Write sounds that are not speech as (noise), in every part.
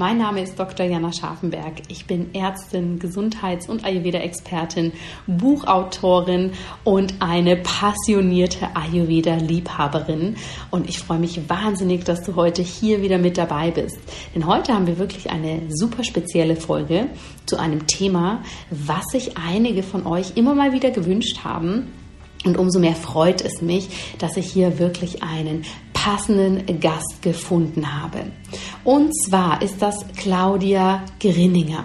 Mein Name ist Dr. Jana Scharfenberg. Ich bin Ärztin, Gesundheits- und Ayurveda-Expertin, Buchautorin und eine passionierte Ayurveda-Liebhaberin. Und ich freue mich wahnsinnig, dass du heute hier wieder mit dabei bist. Denn heute haben wir wirklich eine super spezielle Folge zu einem Thema, was sich einige von euch immer mal wieder gewünscht haben. Und umso mehr freut es mich, dass ich hier wirklich einen passenden Gast gefunden habe. Und zwar ist das Claudia Grinninger.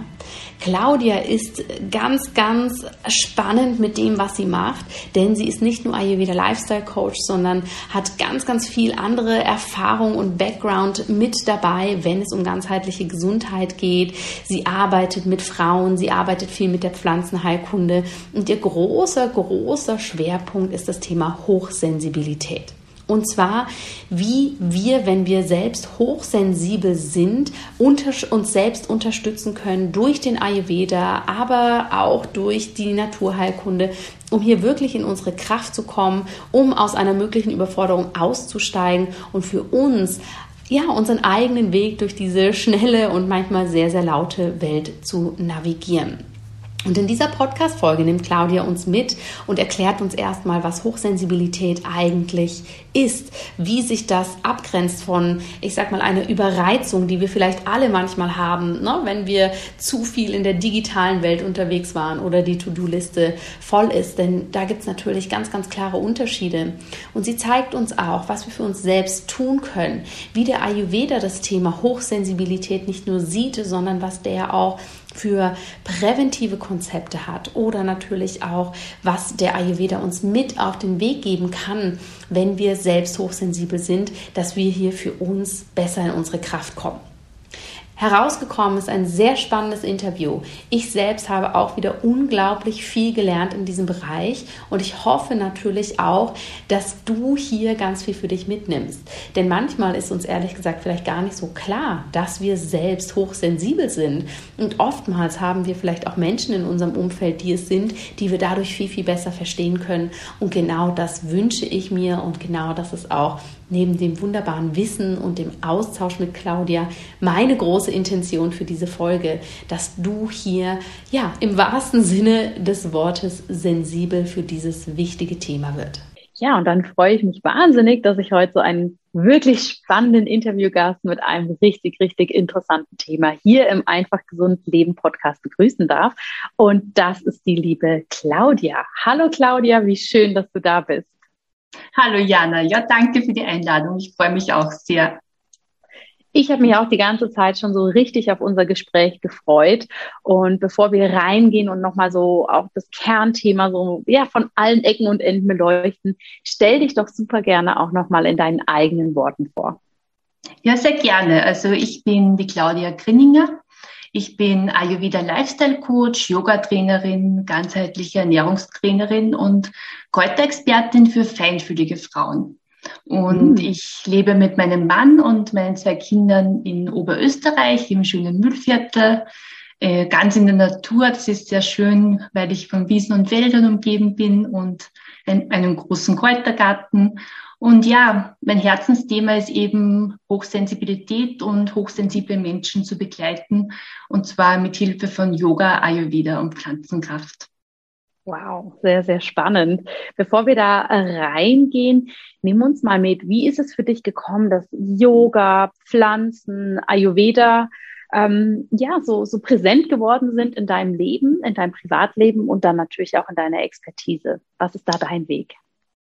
Claudia ist ganz, ganz spannend mit dem, was sie macht, denn sie ist nicht nur Ayurveda Lifestyle Coach, sondern hat ganz, ganz viel andere Erfahrung und Background mit dabei, wenn es um ganzheitliche Gesundheit geht. Sie arbeitet mit Frauen, sie arbeitet viel mit der Pflanzenheilkunde und ihr großer, großer Schwerpunkt ist das Thema Hochsensibilität. Und zwar, wie wir, wenn wir selbst hochsensibel sind, uns selbst unterstützen können durch den Ayurveda, aber auch durch die Naturheilkunde, um hier wirklich in unsere Kraft zu kommen, um aus einer möglichen Überforderung auszusteigen und für uns ja, unseren eigenen Weg durch diese schnelle und manchmal sehr, sehr laute Welt zu navigieren. Und in dieser Podcast-Folge nimmt Claudia uns mit und erklärt uns erstmal, was Hochsensibilität eigentlich ist, wie sich das abgrenzt von, ich sag mal, einer Überreizung, die wir vielleicht alle manchmal haben, ne? wenn wir zu viel in der digitalen Welt unterwegs waren oder die To-Do-Liste voll ist. Denn da gibt es natürlich ganz, ganz klare Unterschiede. Und sie zeigt uns auch, was wir für uns selbst tun können, wie der Ayurveda das Thema Hochsensibilität nicht nur sieht, sondern was der auch für präventive Konzepte hat oder natürlich auch, was der Ayurveda uns mit auf den Weg geben kann, wenn wir selbst hochsensibel sind, dass wir hier für uns besser in unsere Kraft kommen. Herausgekommen ist ein sehr spannendes Interview. Ich selbst habe auch wieder unglaublich viel gelernt in diesem Bereich und ich hoffe natürlich auch, dass du hier ganz viel für dich mitnimmst. Denn manchmal ist uns ehrlich gesagt vielleicht gar nicht so klar, dass wir selbst hochsensibel sind. Und oftmals haben wir vielleicht auch Menschen in unserem Umfeld, die es sind, die wir dadurch viel, viel besser verstehen können. Und genau das wünsche ich mir und genau das ist auch neben dem wunderbaren Wissen und dem Austausch mit Claudia meine große Intention für diese Folge, dass du hier ja im wahrsten Sinne des Wortes sensibel für dieses wichtige Thema wird. Ja, und dann freue ich mich wahnsinnig, dass ich heute so einen wirklich spannenden Interviewgast mit einem richtig, richtig interessanten Thema hier im Einfach Gesund Leben Podcast begrüßen darf. Und das ist die liebe Claudia. Hallo Claudia, wie schön, dass du da bist. Hallo Jana, ja, danke für die Einladung. Ich freue mich auch sehr. Ich habe mich auch die ganze Zeit schon so richtig auf unser Gespräch gefreut. Und bevor wir reingehen und nochmal so auch das Kernthema so ja von allen Ecken und Enden beleuchten, stell dich doch super gerne auch nochmal in deinen eigenen Worten vor. Ja, sehr gerne. Also ich bin die Claudia Grinninger. Ich bin Ayurveda Lifestyle Coach, Yoga-Trainerin, ganzheitliche Ernährungstrainerin und Kräuterexpertin für feinfühlige Frauen. Und mhm. ich lebe mit meinem Mann und meinen zwei Kindern in Oberösterreich im schönen Müllviertel, äh, ganz in der Natur. Das ist sehr schön, weil ich von Wiesen und Wäldern umgeben bin und ein, einem großen Kräutergarten. Und ja, mein Herzensthema ist eben Hochsensibilität und hochsensible Menschen zu begleiten, und zwar mit Hilfe von Yoga, Ayurveda und Pflanzenkraft. Wow, sehr, sehr spannend. Bevor wir da reingehen, nimm uns mal mit. Wie ist es für dich gekommen, dass Yoga, Pflanzen, Ayurveda ähm, ja so, so präsent geworden sind in deinem Leben, in deinem Privatleben und dann natürlich auch in deiner Expertise? Was ist da dein Weg?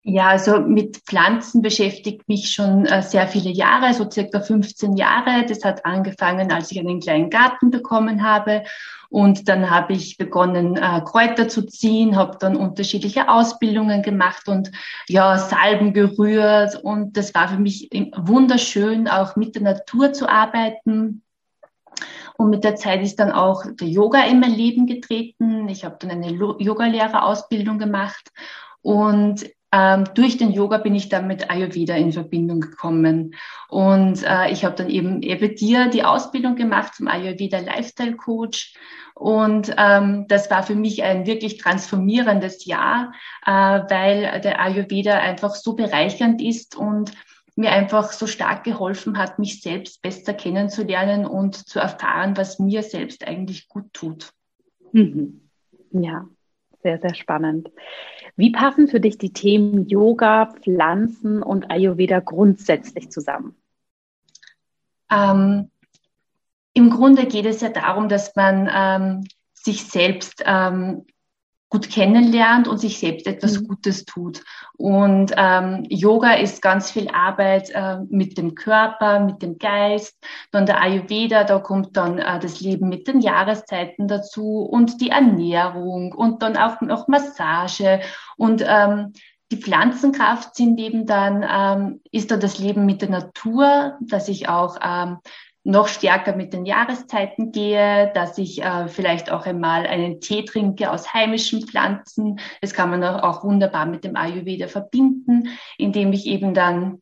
Ja, also mit Pflanzen beschäftigt mich schon äh, sehr viele Jahre, so circa 15 Jahre. Das hat angefangen, als ich einen kleinen Garten bekommen habe. Und dann habe ich begonnen, äh, Kräuter zu ziehen, habe dann unterschiedliche Ausbildungen gemacht und ja, Salben gerührt. Und das war für mich wunderschön, auch mit der Natur zu arbeiten. Und mit der Zeit ist dann auch der Yoga in mein Leben getreten. Ich habe dann eine Yogalehrerausbildung gemacht. Und ähm, durch den Yoga bin ich dann mit Ayurveda in Verbindung gekommen. Und äh, ich habe dann eben eben dir die Ausbildung gemacht zum Ayurveda Lifestyle Coach. Und ähm, das war für mich ein wirklich transformierendes Jahr, äh, weil der Ayurveda einfach so bereichernd ist und mir einfach so stark geholfen hat, mich selbst besser kennenzulernen und zu erfahren, was mir selbst eigentlich gut tut. Mhm. Ja, sehr, sehr spannend. Wie passen für dich die Themen Yoga, Pflanzen und Ayurveda grundsätzlich zusammen? Ähm, Im Grunde geht es ja darum, dass man ähm, sich selbst ähm, gut kennenlernt und sich selbst etwas mhm. Gutes tut. Und ähm, Yoga ist ganz viel Arbeit äh, mit dem Körper, mit dem Geist. Dann der Ayurveda, da kommt dann äh, das Leben mit den Jahreszeiten dazu und die Ernährung und dann auch noch Massage. Und ähm, die Pflanzenkraft sind eben dann, ähm, ist dann das Leben mit der Natur, dass ich auch ähm, noch stärker mit den Jahreszeiten gehe, dass ich äh, vielleicht auch einmal einen Tee trinke aus heimischen Pflanzen. Das kann man auch wunderbar mit dem Ayurveda verbinden, indem ich eben dann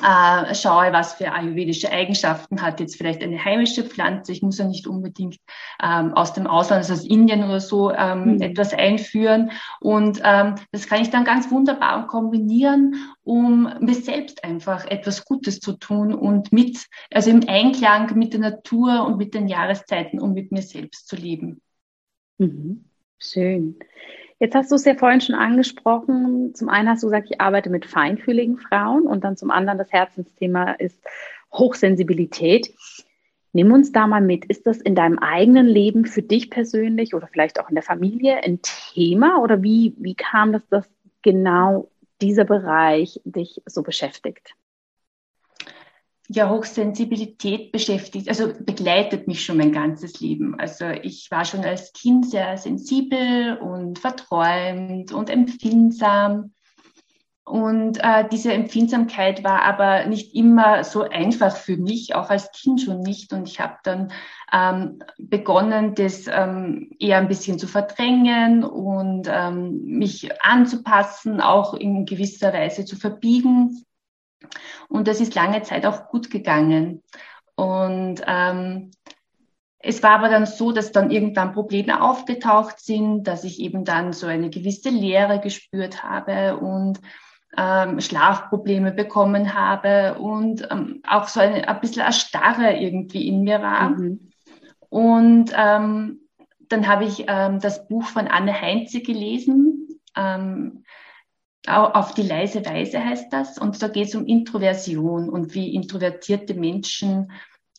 äh, schaue, was für ayurvedische Eigenschaften hat jetzt vielleicht eine heimische Pflanze. Ich muss ja nicht unbedingt ähm, aus dem Ausland, also aus Indien oder so, ähm, mhm. etwas einführen. Und ähm, das kann ich dann ganz wunderbar kombinieren, um mir selbst einfach etwas Gutes zu tun und mit, also im Einklang mit der Natur und mit den Jahreszeiten und mit mir selbst zu leben. Mhm. Schön. Jetzt hast du es ja vorhin schon angesprochen. Zum einen hast du gesagt, ich arbeite mit feinfühligen Frauen und dann zum anderen das Herzensthema ist Hochsensibilität. Nimm uns da mal mit. Ist das in deinem eigenen Leben für dich persönlich oder vielleicht auch in der Familie ein Thema oder wie, wie kam das, dass genau dieser Bereich dich so beschäftigt? Ja, Hochsensibilität beschäftigt, also begleitet mich schon mein ganzes Leben. Also ich war schon als Kind sehr sensibel und verträumt und empfindsam. Und äh, diese Empfindsamkeit war aber nicht immer so einfach für mich, auch als Kind schon nicht. Und ich habe dann ähm, begonnen, das ähm, eher ein bisschen zu verdrängen und ähm, mich anzupassen, auch in gewisser Weise zu verbiegen. Und das ist lange Zeit auch gut gegangen. Und ähm, es war aber dann so, dass dann irgendwann Probleme aufgetaucht sind, dass ich eben dann so eine gewisse Leere gespürt habe und ähm, Schlafprobleme bekommen habe und ähm, auch so eine, ein bisschen eine Starre irgendwie in mir war. Mhm. Und ähm, dann habe ich ähm, das Buch von Anne Heinze gelesen, ähm, auf die leise Weise heißt das. Und da geht es um Introversion und wie introvertierte Menschen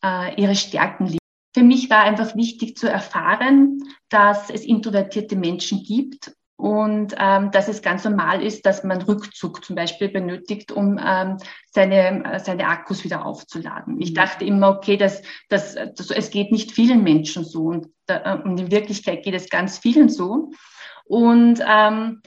äh, ihre Stärken lieben. Für mich war einfach wichtig zu erfahren, dass es introvertierte Menschen gibt und ähm, dass es ganz normal ist, dass man Rückzug zum Beispiel benötigt, um ähm, seine, seine Akkus wieder aufzuladen. Ich mhm. dachte immer, okay, dass, dass, dass es geht nicht vielen Menschen so und, äh, und in Wirklichkeit geht es ganz vielen so. Und ähm,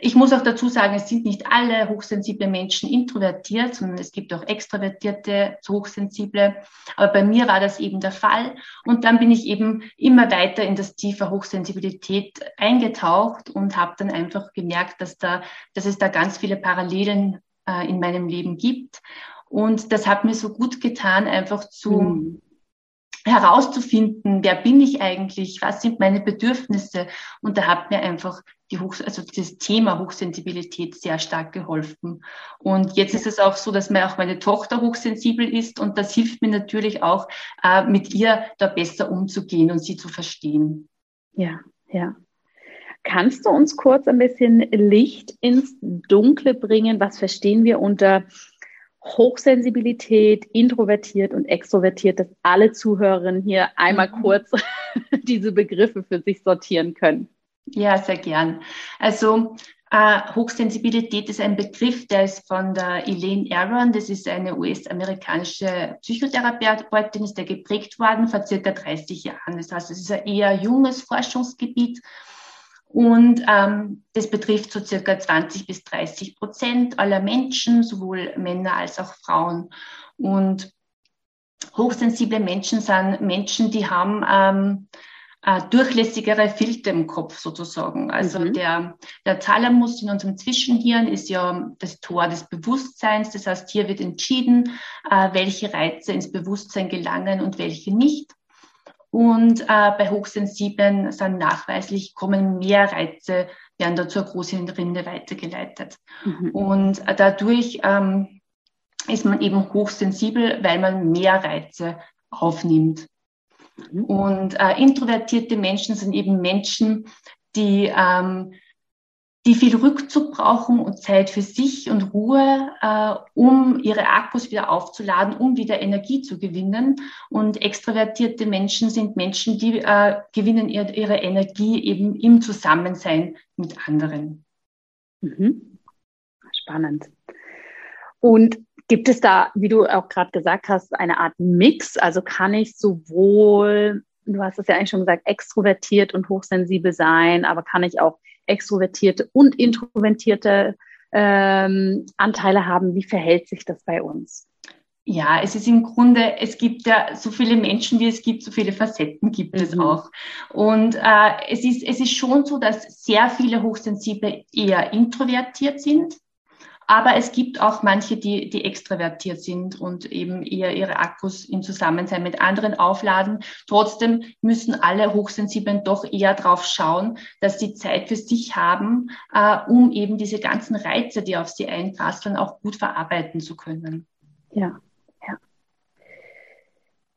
ich muss auch dazu sagen, es sind nicht alle hochsensible Menschen introvertiert, sondern es gibt auch extravertierte, hochsensible. Aber bei mir war das eben der Fall. Und dann bin ich eben immer weiter in das tiefe Hochsensibilität eingetaucht und habe dann einfach gemerkt, dass, da, dass es da ganz viele Parallelen äh, in meinem Leben gibt. Und das hat mir so gut getan, einfach zu, mhm herauszufinden, wer bin ich eigentlich, was sind meine Bedürfnisse. Und da hat mir einfach die Hoch, also das Thema Hochsensibilität sehr stark geholfen. Und jetzt ist es auch so, dass mir auch meine Tochter hochsensibel ist und das hilft mir natürlich auch, äh, mit ihr da besser umzugehen und sie zu verstehen. Ja, ja. Kannst du uns kurz ein bisschen Licht ins Dunkle bringen? Was verstehen wir unter Hochsensibilität, introvertiert und extrovertiert, dass alle Zuhörerinnen hier einmal mhm. kurz (laughs) diese Begriffe für sich sortieren können. Ja, sehr gern. Also äh, Hochsensibilität ist ein Begriff, der ist von der Elaine Aron, das ist eine US-amerikanische Psychotherapeutin, ist der geprägt worden vor circa 30 Jahren. Das heißt, es ist ein eher junges Forschungsgebiet und ähm, das betrifft so circa 20 bis 30 Prozent aller Menschen, sowohl Männer als auch Frauen. Und hochsensible Menschen sind Menschen, die haben ähm, äh, durchlässigere Filter im Kopf sozusagen. Also mhm. der, der Thalamus in unserem Zwischenhirn ist ja das Tor des Bewusstseins. Das heißt, hier wird entschieden, äh, welche Reize ins Bewusstsein gelangen und welche nicht. Und äh, bei Hochsensiblen sind nachweislich kommen mehr Reize, werden da zur Großhirnrinde weitergeleitet. Mhm. Und dadurch ähm, ist man eben hochsensibel, weil man mehr Reize aufnimmt. Mhm. Und äh, introvertierte Menschen sind eben Menschen, die, ähm, die viel Rückzug brauchen und Zeit für sich und Ruhe, äh, um ihre Akkus wieder aufzuladen, um wieder Energie zu gewinnen. Und extrovertierte Menschen sind Menschen, die äh, gewinnen ihr, ihre Energie eben im Zusammensein mit anderen. Mhm. Spannend. Und Gibt es da, wie du auch gerade gesagt hast, eine Art Mix? Also kann ich sowohl, du hast es ja eigentlich schon gesagt, extrovertiert und hochsensibel sein, aber kann ich auch extrovertierte und introvertierte ähm, Anteile haben? Wie verhält sich das bei uns? Ja, es ist im Grunde, es gibt ja so viele Menschen, wie es gibt, so viele Facetten gibt mhm. es auch. Und äh, es, ist, es ist schon so, dass sehr viele Hochsensible eher introvertiert sind aber es gibt auch manche, die, die extravertiert sind und eben eher ihre Akkus im Zusammensein mit anderen aufladen. Trotzdem müssen alle Hochsensiblen doch eher darauf schauen, dass sie Zeit für sich haben, äh, um eben diese ganzen Reize, die auf sie einprasseln, auch gut verarbeiten zu können. Ja, ja.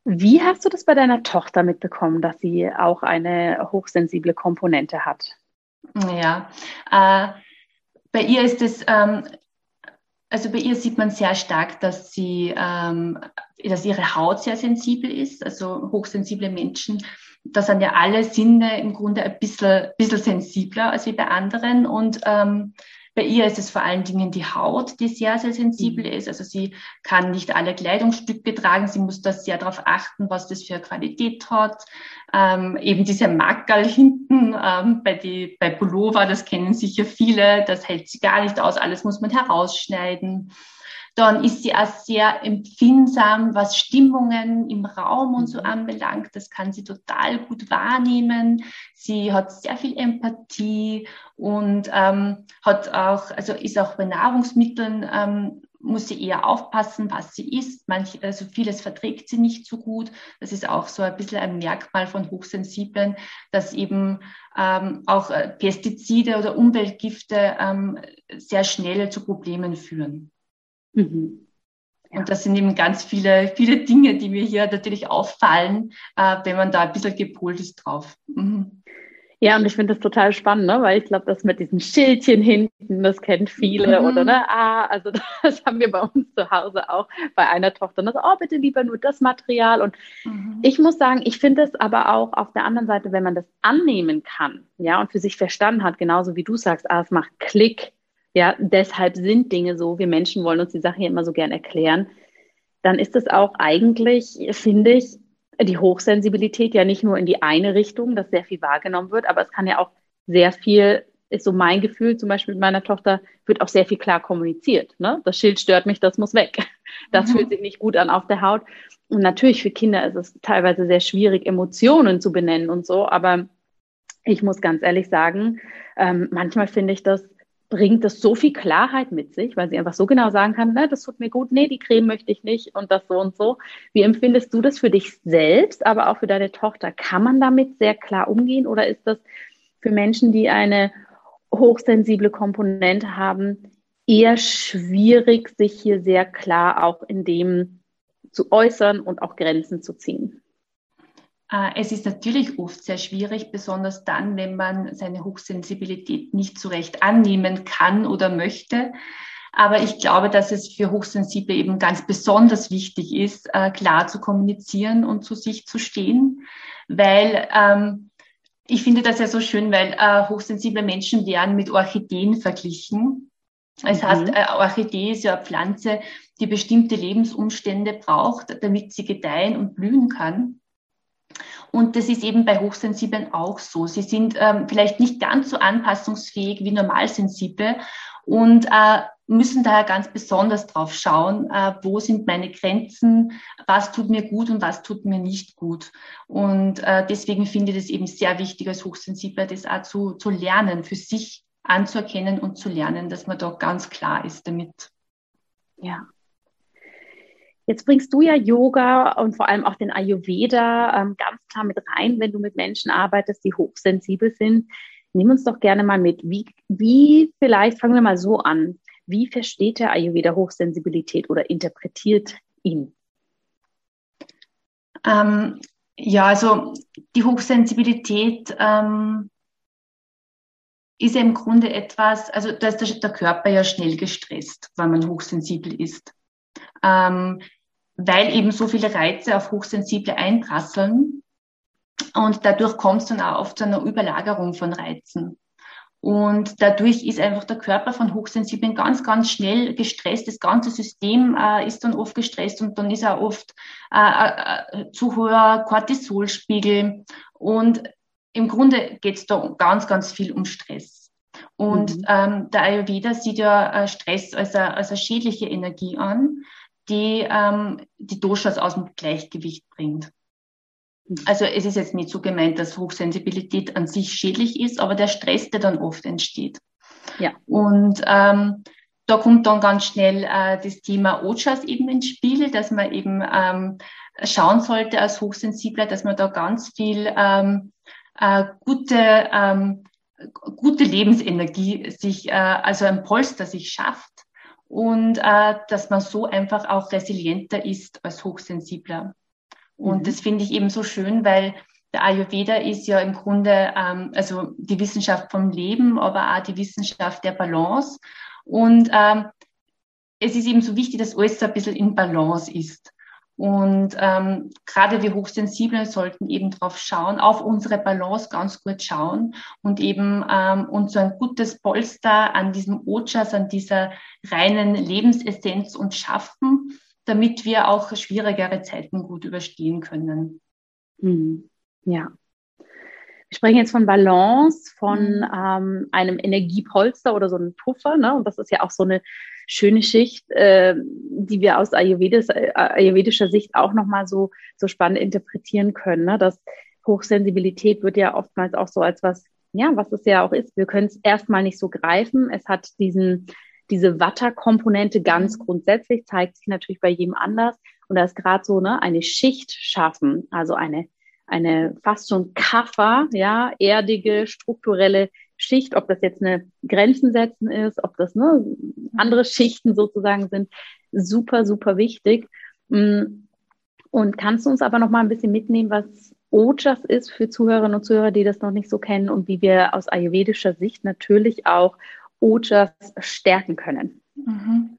Wie hast du das bei deiner Tochter mitbekommen, dass sie auch eine hochsensible Komponente hat? Ja, äh, bei ihr ist es ähm, also bei ihr sieht man sehr stark, dass sie, ähm, dass ihre Haut sehr sensibel ist. Also hochsensible Menschen, da sind ja alle Sinne im Grunde ein bisschen, bisschen sensibler als wie bei anderen. Und ähm, bei ihr ist es vor allen Dingen die Haut, die sehr, sehr sensibel mhm. ist. Also sie kann nicht alle Kleidungsstücke tragen. Sie muss da sehr darauf achten, was das für Qualität hat. Ähm, eben diese Mackerl hinten ähm, bei, die, bei Pullover, das kennen sicher viele, das hält sie gar nicht aus. Alles muss man herausschneiden dann ist sie auch sehr empfindsam, was Stimmungen im Raum und so mhm. anbelangt. Das kann sie total gut wahrnehmen. Sie hat sehr viel Empathie und ähm, hat auch, also ist auch bei Nahrungsmitteln ähm, muss sie eher aufpassen, was sie isst. Manch, also vieles verträgt sie nicht so gut. Das ist auch so ein bisschen ein Merkmal von Hochsensiblen, dass eben ähm, auch äh, Pestizide oder Umweltgifte ähm, sehr schnell zu Problemen führen. Mhm. Und das sind eben ganz viele, viele Dinge, die mir hier natürlich auffallen, äh, wenn man da ein bisschen gepolt ist drauf. Mhm. Ja, und ich finde das total spannend, ne? weil ich glaube, das mit diesen Schildchen hinten, das kennt viele mhm. oder ne? Ah, also (laughs) das haben wir bei uns zu Hause auch bei einer Tochter. Das, oh, bitte lieber nur das Material. Und mhm. ich muss sagen, ich finde es aber auch auf der anderen Seite, wenn man das annehmen kann, ja, und für sich verstanden hat, genauso wie du sagst, ah, es macht Klick, ja, deshalb sind Dinge so, wir Menschen wollen uns die Sache hier immer so gern erklären, dann ist es auch eigentlich, finde ich, die Hochsensibilität ja nicht nur in die eine Richtung, dass sehr viel wahrgenommen wird, aber es kann ja auch sehr viel, ist so mein Gefühl, zum Beispiel mit meiner Tochter, wird auch sehr viel klar kommuniziert. Ne? Das Schild stört mich, das muss weg. Das mhm. fühlt sich nicht gut an auf der Haut. Und natürlich für Kinder ist es teilweise sehr schwierig, Emotionen zu benennen und so, aber ich muss ganz ehrlich sagen, ähm, manchmal finde ich das bringt das so viel Klarheit mit sich, weil sie einfach so genau sagen kann, ne, das tut mir gut, nee, die Creme möchte ich nicht und das so und so. Wie empfindest du das für dich selbst, aber auch für deine Tochter? Kann man damit sehr klar umgehen oder ist das für Menschen, die eine hochsensible Komponente haben, eher schwierig, sich hier sehr klar auch in dem zu äußern und auch Grenzen zu ziehen? Äh, es ist natürlich oft sehr schwierig, besonders dann, wenn man seine Hochsensibilität nicht so recht annehmen kann oder möchte. Aber ich glaube, dass es für Hochsensible eben ganz besonders wichtig ist, äh, klar zu kommunizieren und zu sich zu stehen, weil ähm, ich finde das ja so schön, weil äh, hochsensible Menschen werden mit Orchideen verglichen. Das mhm. heißt, äh, Orchidee ist ja eine Pflanze, die bestimmte Lebensumstände braucht, damit sie gedeihen und blühen kann. Und das ist eben bei Hochsensiblen auch so. Sie sind ähm, vielleicht nicht ganz so anpassungsfähig wie Normalsensible und äh, müssen daher ganz besonders drauf schauen, äh, wo sind meine Grenzen, was tut mir gut und was tut mir nicht gut. Und äh, deswegen finde ich es eben sehr wichtig als Hochsensibler, das auch zu, zu lernen, für sich anzuerkennen und zu lernen, dass man da ganz klar ist damit. Ja. Jetzt bringst du ja Yoga und vor allem auch den Ayurveda ähm, ganz klar mit rein, wenn du mit Menschen arbeitest, die hochsensibel sind. Nimm uns doch gerne mal mit. Wie, wie vielleicht fangen wir mal so an. Wie versteht der Ayurveda Hochsensibilität oder interpretiert ihn? Ähm, ja, also die Hochsensibilität ähm, ist ja im Grunde etwas, also da ist der, der, Körper ja schnell gestresst, wenn man hochsensibel ist. Ähm, weil eben so viele Reize auf Hochsensible einprasseln und dadurch kommt es dann auch oft zu einer Überlagerung von Reizen. Und dadurch ist einfach der Körper von Hochsensiblen ganz, ganz schnell gestresst. Das ganze System äh, ist dann oft gestresst und dann ist er oft äh, äh, zu hoher Cortisolspiegel. Und im Grunde geht es da ganz, ganz viel um Stress. Und mhm. ähm, der Ayurveda sieht ja äh, Stress als eine, als eine schädliche Energie an, die ähm, die Doshas aus dem Gleichgewicht bringt. Also es ist jetzt nicht so gemeint, dass Hochsensibilität an sich schädlich ist, aber der Stress, der dann oft entsteht. Ja. Und ähm, da kommt dann ganz schnell äh, das Thema Ojas eben ins Spiel, dass man eben ähm, schauen sollte als Hochsensibler, dass man da ganz viel ähm, äh, gute, ähm, gute Lebensenergie sich, äh, also ein Polster sich schafft und äh, dass man so einfach auch resilienter ist als Hochsensibler. Und mhm. das finde ich eben so schön, weil der Ayurveda ist ja im Grunde ähm, also die Wissenschaft vom Leben, aber auch die Wissenschaft der Balance. Und ähm, es ist eben so wichtig, dass alles so ein bisschen in Balance ist. Und ähm, gerade wir Hochsensiblen sollten eben drauf schauen, auf unsere Balance ganz gut schauen und eben ähm, uns so ein gutes Polster an diesem Ojas, an dieser reinen Lebensessenz uns schaffen, damit wir auch schwierigere Zeiten gut überstehen können. Mhm. Ja. Wir sprechen jetzt von Balance, von mhm. ähm, einem Energiepolster oder so einem Puffer. Ne? Und das ist ja auch so eine schöne Schicht, äh, die wir aus Ayurvedis, äh, ayurvedischer Sicht auch nochmal so, so spannend interpretieren können. Ne? Das Hochsensibilität wird ja oftmals auch so als was, ja, was es ja auch ist. Wir können es erstmal nicht so greifen. Es hat diesen diese Watter-Komponente ganz mhm. grundsätzlich zeigt sich natürlich bei jedem anders. Und da ist gerade so ne, eine Schicht schaffen, also eine, eine fast schon Kaffer, ja, erdige, strukturelle Schicht, ob das jetzt eine Grenzen setzen ist, ob das ne, andere Schichten sozusagen sind, super, super wichtig. Mm. Und kannst du uns aber noch mal ein bisschen mitnehmen, was Ojas ist für Zuhörerinnen und Zuhörer, die das noch nicht so kennen und wie wir aus ayurvedischer Sicht natürlich auch Ojas stärken können? Mhm.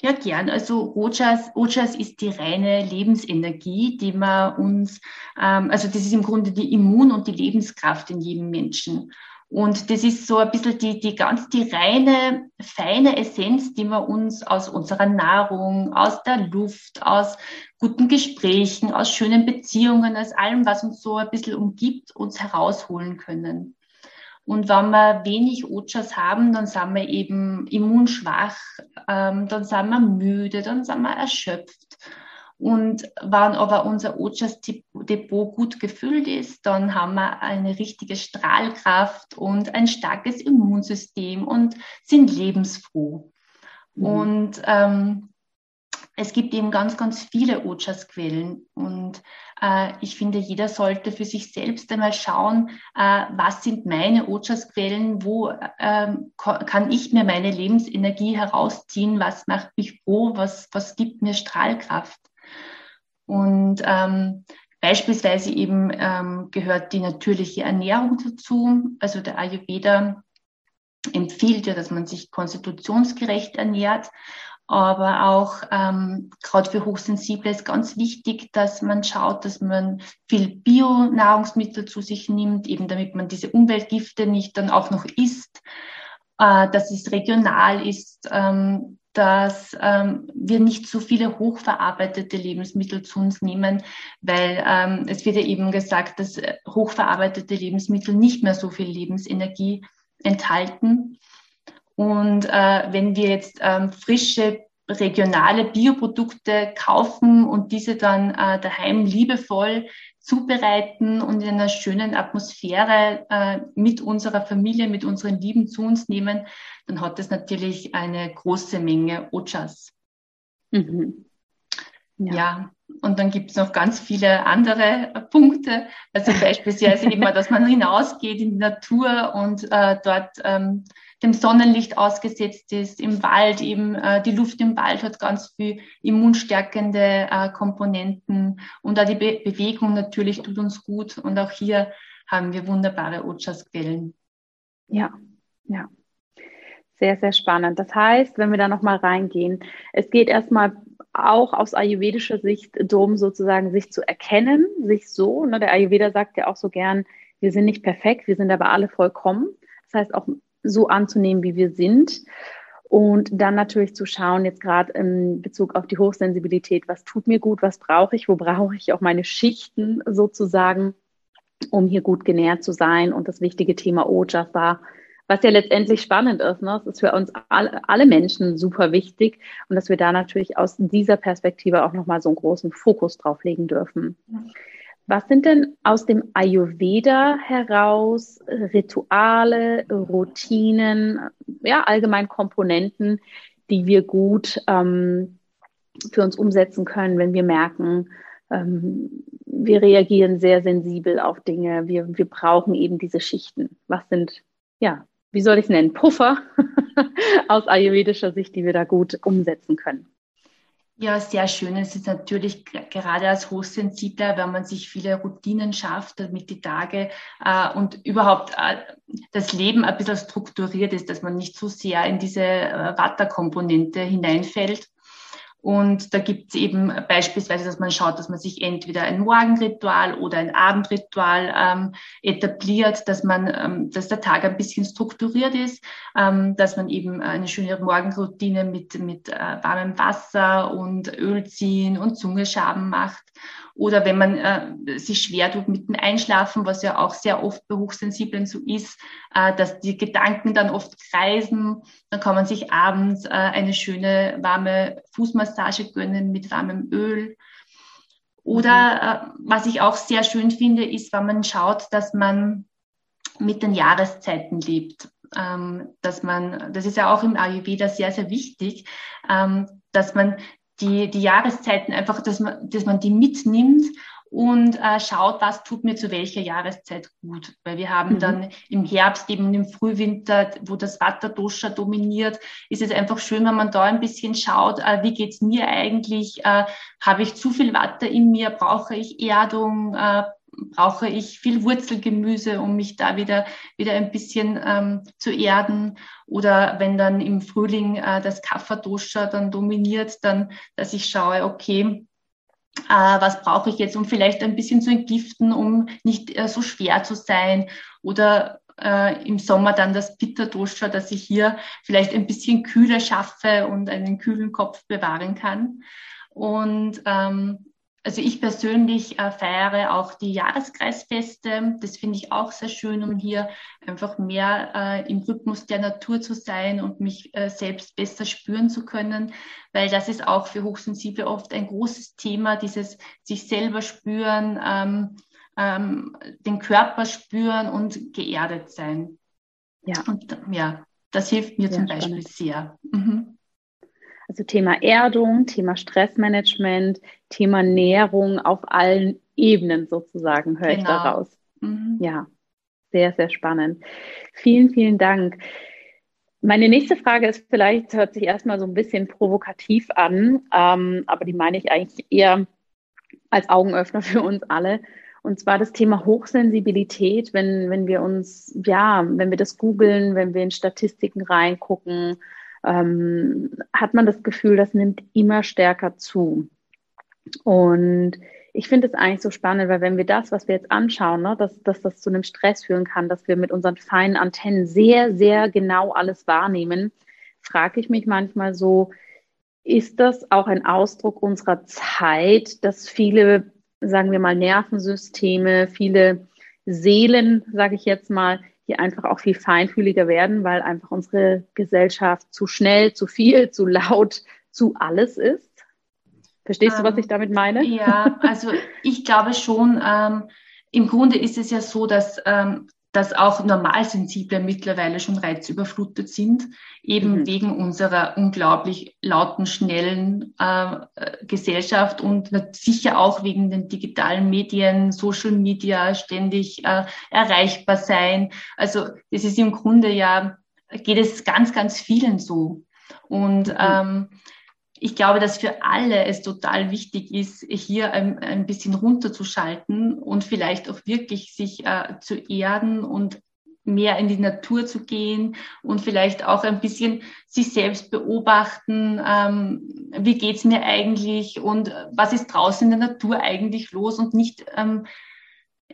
Ja, gern. Also Ojas, Ojas ist die reine Lebensenergie, die man uns, ähm, also das ist im Grunde die Immun- und die Lebenskraft in jedem Menschen. Und das ist so ein bisschen die, die ganz, die reine, feine Essenz, die wir uns aus unserer Nahrung, aus der Luft, aus guten Gesprächen, aus schönen Beziehungen, aus allem, was uns so ein bisschen umgibt, uns herausholen können. Und wenn wir wenig Ojas haben, dann sind wir eben immunschwach, ähm, dann sind wir müde, dann sind wir erschöpft. Und wenn aber unser Ojas-Depot gut gefüllt ist, dann haben wir eine richtige Strahlkraft und ein starkes Immunsystem und sind lebensfroh. Mhm. Und ähm, es gibt eben ganz, ganz viele Ojas-Quellen und äh, ich finde, jeder sollte für sich selbst einmal schauen, äh, was sind meine Ojas-Quellen, wo äh, kann ich mir meine Lebensenergie herausziehen, was macht mich froh, was, was gibt mir Strahlkraft. Und ähm, beispielsweise eben ähm, gehört die natürliche Ernährung dazu. Also der Ayurveda empfiehlt ja, dass man sich konstitutionsgerecht ernährt aber auch ähm, gerade für Hochsensible ist ganz wichtig, dass man schaut, dass man viel Bio-Nahrungsmittel zu sich nimmt, eben damit man diese Umweltgifte nicht dann auch noch isst, äh, dass es regional ist, ähm, dass ähm, wir nicht so viele hochverarbeitete Lebensmittel zu uns nehmen, weil ähm, es wird ja eben gesagt, dass hochverarbeitete Lebensmittel nicht mehr so viel Lebensenergie enthalten. Und äh, wenn wir jetzt ähm, frische regionale Bioprodukte kaufen und diese dann äh, daheim liebevoll zubereiten und in einer schönen Atmosphäre äh, mit unserer Familie, mit unseren Lieben zu uns nehmen, dann hat das natürlich eine große Menge Ojas. Mhm. Ja. ja. Und dann gibt es noch ganz viele andere Punkte. Also beispielsweise immer, dass man hinausgeht in die Natur und äh, dort ähm, dem Sonnenlicht ausgesetzt ist, im Wald eben, äh, die Luft im Wald hat ganz viel immunstärkende äh, Komponenten und auch die Be Bewegung natürlich tut uns gut und auch hier haben wir wunderbare Ojas-Quellen. Ja, ja. Sehr, sehr spannend. Das heißt, wenn wir da nochmal reingehen, es geht erstmal auch aus ayurvedischer Sicht darum, sozusagen sich zu erkennen, sich so. Ne? Der Ayurveda sagt ja auch so gern, wir sind nicht perfekt, wir sind aber alle vollkommen. Das heißt auch so anzunehmen, wie wir sind. Und dann natürlich zu schauen, jetzt gerade im Bezug auf die Hochsensibilität, was tut mir gut, was brauche ich, wo brauche ich auch meine Schichten sozusagen, um hier gut genährt zu sein. Und das wichtige Thema Ojasa, was ja letztendlich spannend ist. Ne? Es ist für uns alle, alle Menschen super wichtig und dass wir da natürlich aus dieser Perspektive auch nochmal so einen großen Fokus drauf legen dürfen. Was sind denn aus dem Ayurveda heraus Rituale, Routinen, ja, allgemein Komponenten, die wir gut ähm, für uns umsetzen können, wenn wir merken, ähm, wir reagieren sehr sensibel auf Dinge, wir, wir brauchen eben diese Schichten. Was sind, ja, wie soll ich es nennen, Puffer (laughs) aus ayurvedischer Sicht, die wir da gut umsetzen können? Ja, sehr schön. Es ist natürlich gerade als Hochsensibler, wenn man sich viele Routinen schafft, damit die Tage äh, und überhaupt äh, das Leben ein bisschen strukturiert ist, dass man nicht so sehr in diese äh, Vata-Komponente hineinfällt. Und da gibt es eben beispielsweise, dass man schaut, dass man sich entweder ein Morgenritual oder ein Abendritual ähm, etabliert, dass man, ähm, dass der Tag ein bisschen strukturiert ist, ähm, dass man eben eine schöne Morgenroutine mit, mit äh, warmem Wasser und Öl ziehen und Zungeschaben macht oder wenn man äh, sich schwer tut mit dem Einschlafen, was ja auch sehr oft bei Hochsensiblen so ist, äh, dass die Gedanken dann oft kreisen, dann kann man sich abends äh, eine schöne warme Fußmassage gönnen mit warmem Öl. Oder mhm. äh, was ich auch sehr schön finde, ist, wenn man schaut, dass man mit den Jahreszeiten lebt. Ähm, dass man, das ist ja auch im Ayurveda sehr, sehr wichtig, ähm, dass man die, die Jahreszeiten einfach, dass man, dass man die mitnimmt und äh, schaut, was tut mir zu welcher Jahreszeit gut. Weil wir haben mhm. dann im Herbst, eben im Frühwinter, wo das Vata-Dosha dominiert, ist es einfach schön, wenn man da ein bisschen schaut, äh, wie geht's mir eigentlich? Äh, Habe ich zu viel Watte in mir? Brauche ich Erdung? Äh, brauche ich viel Wurzelgemüse, um mich da wieder, wieder ein bisschen ähm, zu erden. Oder wenn dann im Frühling äh, das Kapha-Dosha dann dominiert, dann, dass ich schaue, okay, äh, was brauche ich jetzt, um vielleicht ein bisschen zu entgiften, um nicht äh, so schwer zu sein. Oder äh, im Sommer dann das Pitta-Dosha, dass ich hier vielleicht ein bisschen kühler schaffe und einen kühlen Kopf bewahren kann. Und ähm, also ich persönlich äh, feiere auch die Jahreskreisfeste. Das finde ich auch sehr schön, um hier einfach mehr äh, im Rhythmus der Natur zu sein und mich äh, selbst besser spüren zu können, weil das ist auch für Hochsensible oft ein großes Thema, dieses sich selber spüren, ähm, ähm, den Körper spüren und geerdet sein. Ja. Und ja, das hilft mir ja, zum Beispiel spannend. sehr. Mhm. Also Thema Erdung, Thema Stressmanagement, Thema Nährung auf allen Ebenen sozusagen, höre genau. ich daraus. Mhm. Ja, sehr, sehr spannend. Vielen, vielen Dank. Meine nächste Frage ist vielleicht, hört sich erstmal so ein bisschen provokativ an, ähm, aber die meine ich eigentlich eher als Augenöffner für uns alle. Und zwar das Thema Hochsensibilität, wenn, wenn wir uns, ja, wenn wir das googeln, wenn wir in Statistiken reingucken, ähm, hat man das Gefühl, das nimmt immer stärker zu. Und ich finde es eigentlich so spannend, weil wenn wir das, was wir jetzt anschauen, ne, dass, dass das zu einem Stress führen kann, dass wir mit unseren feinen Antennen sehr, sehr genau alles wahrnehmen, frage ich mich manchmal so, ist das auch ein Ausdruck unserer Zeit, dass viele, sagen wir mal, Nervensysteme, viele Seelen, sage ich jetzt mal, die einfach auch viel feinfühliger werden, weil einfach unsere Gesellschaft zu schnell, zu viel, (laughs) zu laut, zu alles ist? Verstehst ähm, du, was ich damit meine? Ja, also ich glaube schon, ähm, im Grunde ist es ja so, dass ähm, dass auch Normalsensible mittlerweile schon reizüberflutet sind, eben mhm. wegen unserer unglaublich lauten, schnellen äh, Gesellschaft und sicher auch wegen den digitalen Medien, Social Media, ständig äh, erreichbar sein. Also es ist im Grunde ja, geht es ganz, ganz vielen so. Und mhm. ähm, ich glaube, dass für alle es total wichtig ist, hier ein, ein bisschen runterzuschalten und vielleicht auch wirklich sich äh, zu erden und mehr in die Natur zu gehen und vielleicht auch ein bisschen sich selbst beobachten, ähm, wie geht's mir eigentlich und was ist draußen in der Natur eigentlich los und nicht ähm,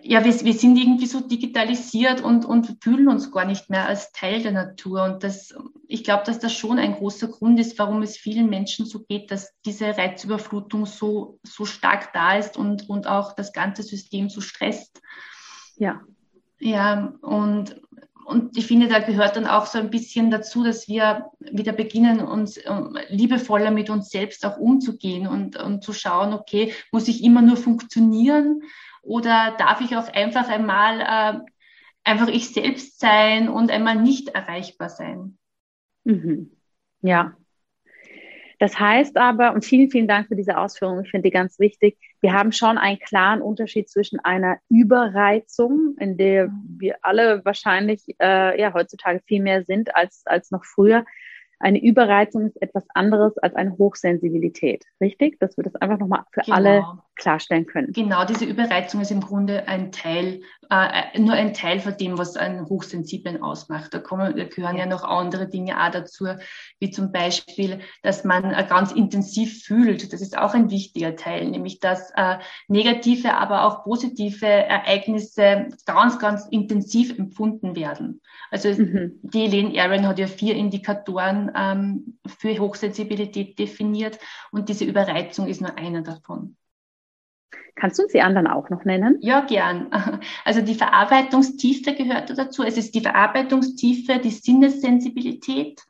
ja, wir, wir sind irgendwie so digitalisiert und, und fühlen uns gar nicht mehr als Teil der Natur. Und das, ich glaube, dass das schon ein großer Grund ist, warum es vielen Menschen so geht, dass diese Reizüberflutung so, so stark da ist und, und auch das ganze System so stresst. Ja. Ja, und, und ich finde, da gehört dann auch so ein bisschen dazu, dass wir wieder beginnen, uns liebevoller mit uns selbst auch umzugehen und, und zu schauen, okay, muss ich immer nur funktionieren? Oder darf ich auch einfach einmal äh, einfach ich selbst sein und einmal nicht erreichbar sein? Mhm. Ja. Das heißt aber, und vielen, vielen Dank für diese Ausführung, ich finde die ganz wichtig, wir haben schon einen klaren Unterschied zwischen einer Überreizung, in der wir alle wahrscheinlich äh, ja heutzutage viel mehr sind als, als noch früher, eine Überreizung ist etwas anderes als eine Hochsensibilität, richtig? Dass wir das einfach nochmal für genau. alle klarstellen können. Genau, diese Überreizung ist im Grunde ein Teil, äh, nur ein Teil von dem, was einen Hochsensiblen ausmacht. Da, kommen, da gehören ja noch andere Dinge auch dazu, wie zum Beispiel, dass man äh, ganz intensiv fühlt. Das ist auch ein wichtiger Teil, nämlich dass äh, negative, aber auch positive Ereignisse ganz, ganz intensiv empfunden werden. Also mhm. die Elaine Aaron hat ja vier Indikatoren ähm, für Hochsensibilität definiert und diese Überreizung ist nur einer davon. Kannst du uns die anderen auch noch nennen? Ja, gern. (laughs) Also die Verarbeitungstiefe gehört dazu. Es ist die Verarbeitungstiefe, die Sinnessensibilität,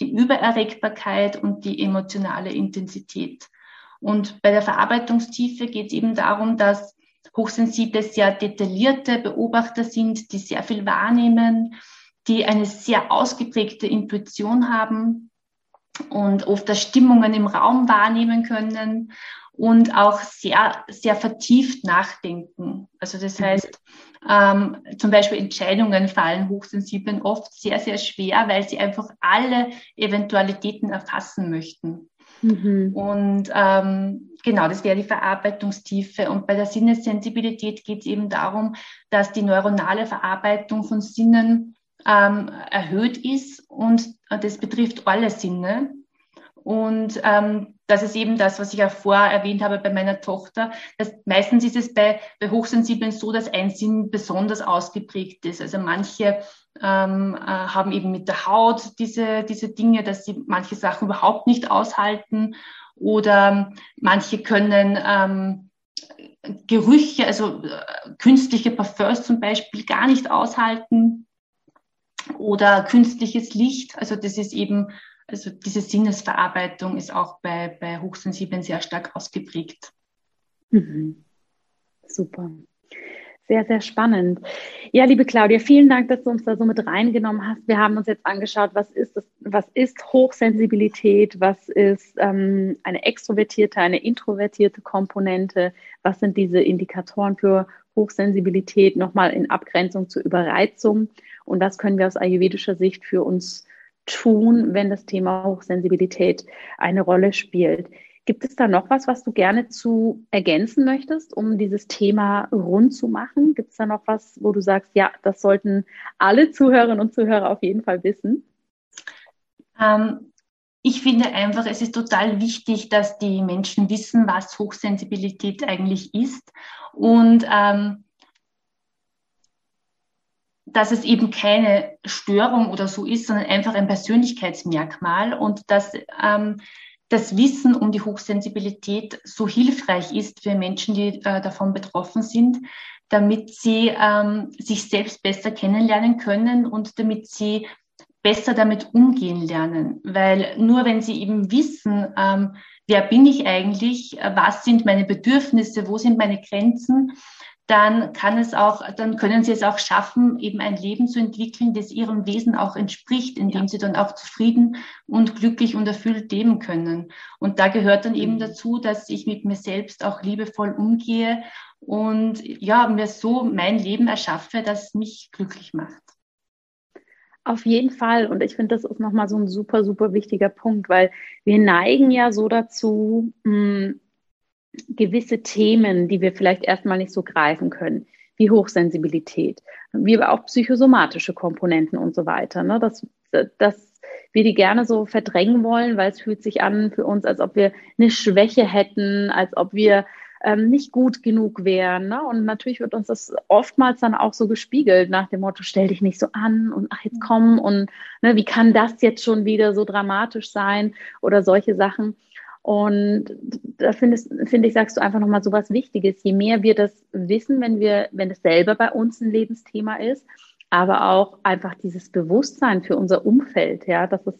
die Übererregbarkeit und die emotionale Intensität. Und bei der Verarbeitungstiefe geht es eben darum, dass Hochsensible sehr detaillierte Beobachter sind, die sehr viel wahrnehmen, die eine sehr ausgeprägte Intuition haben und oft das Stimmungen im Raum wahrnehmen können und auch sehr, sehr vertieft nachdenken. Also das mhm. heißt, ähm, zum Beispiel Entscheidungen fallen Hochsensiblen oft sehr, sehr schwer, weil sie einfach alle Eventualitäten erfassen möchten. Mhm. Und ähm, genau, das wäre die Verarbeitungstiefe. Und bei der Sinnessensibilität geht es eben darum, dass die neuronale Verarbeitung von Sinnen ähm, erhöht ist und das betrifft alle Sinne. Und ähm, das ist eben das, was ich auch vorher erwähnt habe bei meiner Tochter. Dass meistens ist es bei, bei Hochsensiblen so, dass ein Sinn besonders ausgeprägt ist. Also manche ähm, äh, haben eben mit der Haut diese, diese Dinge, dass sie manche Sachen überhaupt nicht aushalten. Oder manche können ähm, Gerüche, also äh, künstliche Parfums zum Beispiel, gar nicht aushalten. Oder künstliches Licht. Also das ist eben also diese Sinnesverarbeitung ist auch bei, bei Hochsensiblen sehr stark ausgeprägt. Mhm. Super. Sehr, sehr spannend. Ja, liebe Claudia, vielen Dank, dass du uns da so mit reingenommen hast. Wir haben uns jetzt angeschaut, was ist, das, was ist Hochsensibilität, was ist ähm, eine extrovertierte, eine introvertierte Komponente, was sind diese Indikatoren für Hochsensibilität, nochmal in Abgrenzung zur Überreizung und was können wir aus ayurvedischer Sicht für uns tun, wenn das Thema Hochsensibilität eine Rolle spielt. Gibt es da noch was, was du gerne zu ergänzen möchtest, um dieses Thema rund zu machen? Gibt es da noch was, wo du sagst, ja, das sollten alle Zuhörerinnen und Zuhörer auf jeden Fall wissen? Ähm, ich finde einfach, es ist total wichtig, dass die Menschen wissen, was Hochsensibilität eigentlich ist und ähm, dass es eben keine Störung oder so ist, sondern einfach ein Persönlichkeitsmerkmal und dass ähm, das Wissen um die Hochsensibilität so hilfreich ist für Menschen, die äh, davon betroffen sind, damit sie ähm, sich selbst besser kennenlernen können und damit sie besser damit umgehen lernen. Weil nur wenn sie eben wissen, ähm, wer bin ich eigentlich, was sind meine Bedürfnisse, wo sind meine Grenzen, dann kann es auch, dann können sie es auch schaffen, eben ein Leben zu entwickeln, das ihrem Wesen auch entspricht, indem ja. sie dann auch zufrieden und glücklich und erfüllt leben können. Und da gehört dann eben mhm. dazu, dass ich mit mir selbst auch liebevoll umgehe und ja, mir so mein Leben erschaffe, das mich glücklich macht. Auf jeden Fall. Und ich finde, das ist nochmal so ein super, super wichtiger Punkt, weil wir neigen ja so dazu, mh, hm, gewisse Themen, die wir vielleicht erstmal nicht so greifen können, wie Hochsensibilität, wie aber auch psychosomatische Komponenten und so weiter. Ne? Dass, dass wir die gerne so verdrängen wollen, weil es fühlt sich an für uns, als ob wir eine Schwäche hätten, als ob wir ähm, nicht gut genug wären. Ne? Und natürlich wird uns das oftmals dann auch so gespiegelt nach dem Motto, stell dich nicht so an und ach, jetzt komm und ne, wie kann das jetzt schon wieder so dramatisch sein oder solche Sachen. Und da finde ich, sagst du einfach nochmal so was Wichtiges. Je mehr wir das wissen, wenn wir, wenn es selber bei uns ein Lebensthema ist, aber auch einfach dieses Bewusstsein für unser Umfeld, ja, dass es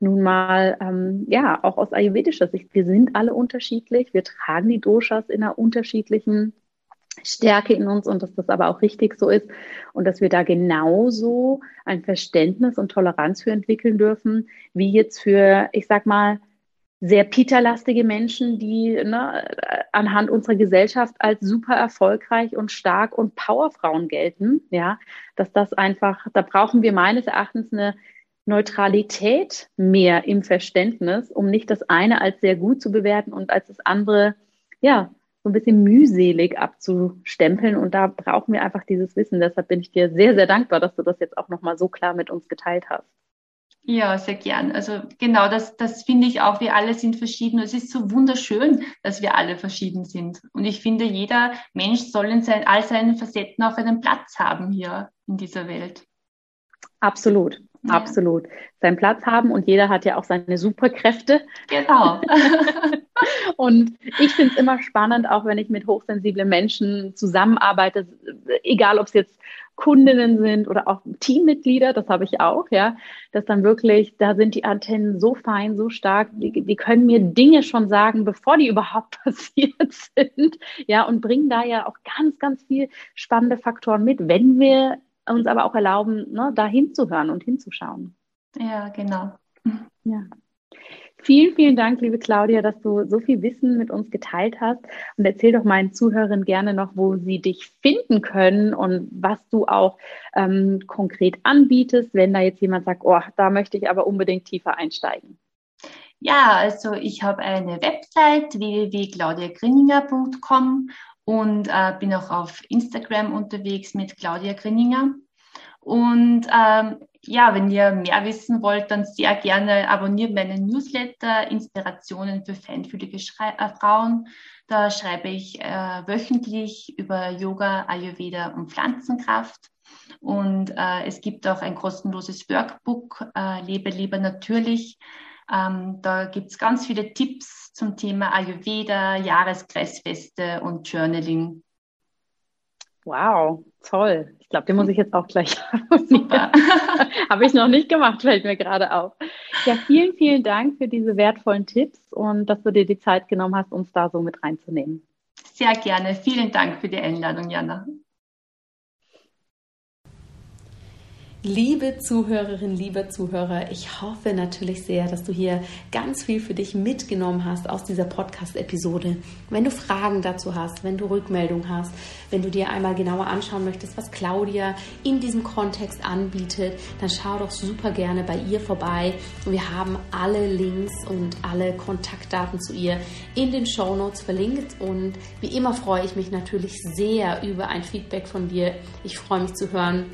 nun mal, ähm, ja, auch aus ayurvedischer Sicht, wir sind alle unterschiedlich, wir tragen die Doshas in einer unterschiedlichen Stärke in uns und dass das aber auch richtig so ist und dass wir da genauso ein Verständnis und Toleranz für entwickeln dürfen, wie jetzt für, ich sag mal, sehr Peterlastige Menschen, die ne, anhand unserer Gesellschaft als super erfolgreich und stark und Powerfrauen gelten, ja, dass das einfach, da brauchen wir meines Erachtens eine Neutralität mehr im Verständnis, um nicht das eine als sehr gut zu bewerten und als das andere, ja, so ein bisschen mühselig abzustempeln. Und da brauchen wir einfach dieses Wissen. Deshalb bin ich dir sehr, sehr dankbar, dass du das jetzt auch nochmal so klar mit uns geteilt hast. Ja, sehr gern. Also genau, das, das finde ich auch. Wir alle sind verschieden. Es ist so wunderschön, dass wir alle verschieden sind. Und ich finde, jeder Mensch soll in sein, all seinen Facetten auch einen Platz haben hier in dieser Welt. Absolut, ja. absolut. Seinen Platz haben und jeder hat ja auch seine Superkräfte. Genau. (laughs) und ich finde es immer spannend, auch wenn ich mit hochsensiblen Menschen zusammenarbeite, egal ob es jetzt Kundinnen sind oder auch Teammitglieder, das habe ich auch, ja, dass dann wirklich, da sind die Antennen so fein, so stark, die, die können mir Dinge schon sagen, bevor die (laughs) überhaupt passiert sind, ja, und bringen da ja auch ganz, ganz viel spannende Faktoren mit, wenn wir uns aber auch erlauben, ne, da hinzuhören und hinzuschauen. Ja, genau. Ja. Vielen, vielen Dank, liebe Claudia, dass du so viel Wissen mit uns geteilt hast. Und erzähl doch meinen Zuhörern gerne noch, wo sie dich finden können und was du auch ähm, konkret anbietest, wenn da jetzt jemand sagt, oh, da möchte ich aber unbedingt tiefer einsteigen. Ja, also ich habe eine Website www.claudiagrinninger.com und äh, bin auch auf Instagram unterwegs mit Claudia Grinninger. Und ähm, ja, wenn ihr mehr wissen wollt, dann sehr gerne abonniert meinen Newsletter Inspirationen für feinfühlige Schrei äh, Frauen. Da schreibe ich äh, wöchentlich über Yoga, Ayurveda und Pflanzenkraft. Und äh, es gibt auch ein kostenloses Workbook, äh, Lebe lieber natürlich. Ähm, da gibt es ganz viele Tipps zum Thema Ayurveda, Jahreskreisfeste und Journaling. Wow, toll. Ich glaube, den muss ich jetzt auch gleich (laughs) Super. (laughs) Habe ich noch nicht gemacht, fällt mir gerade auf. Ja, vielen, vielen Dank für diese wertvollen Tipps und dass du dir die Zeit genommen hast, uns da so mit reinzunehmen. Sehr gerne. Vielen Dank für die Einladung, Jana. Liebe Zuhörerin, lieber Zuhörer, ich hoffe natürlich sehr, dass du hier ganz viel für dich mitgenommen hast aus dieser Podcast-Episode. Wenn du Fragen dazu hast, wenn du Rückmeldung hast, wenn du dir einmal genauer anschauen möchtest, was Claudia in diesem Kontext anbietet, dann schau doch super gerne bei ihr vorbei. Wir haben alle Links und alle Kontaktdaten zu ihr in den Show Notes verlinkt und wie immer freue ich mich natürlich sehr über ein Feedback von dir. Ich freue mich zu hören,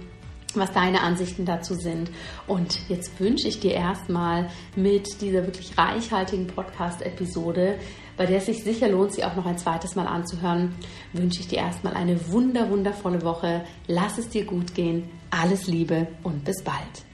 was deine Ansichten dazu sind. Und jetzt wünsche ich dir erstmal mit dieser wirklich reichhaltigen Podcast-Episode, bei der es sich sicher lohnt, sie auch noch ein zweites Mal anzuhören, wünsche ich dir erstmal eine wunder, wundervolle Woche. Lass es dir gut gehen. Alles Liebe und bis bald.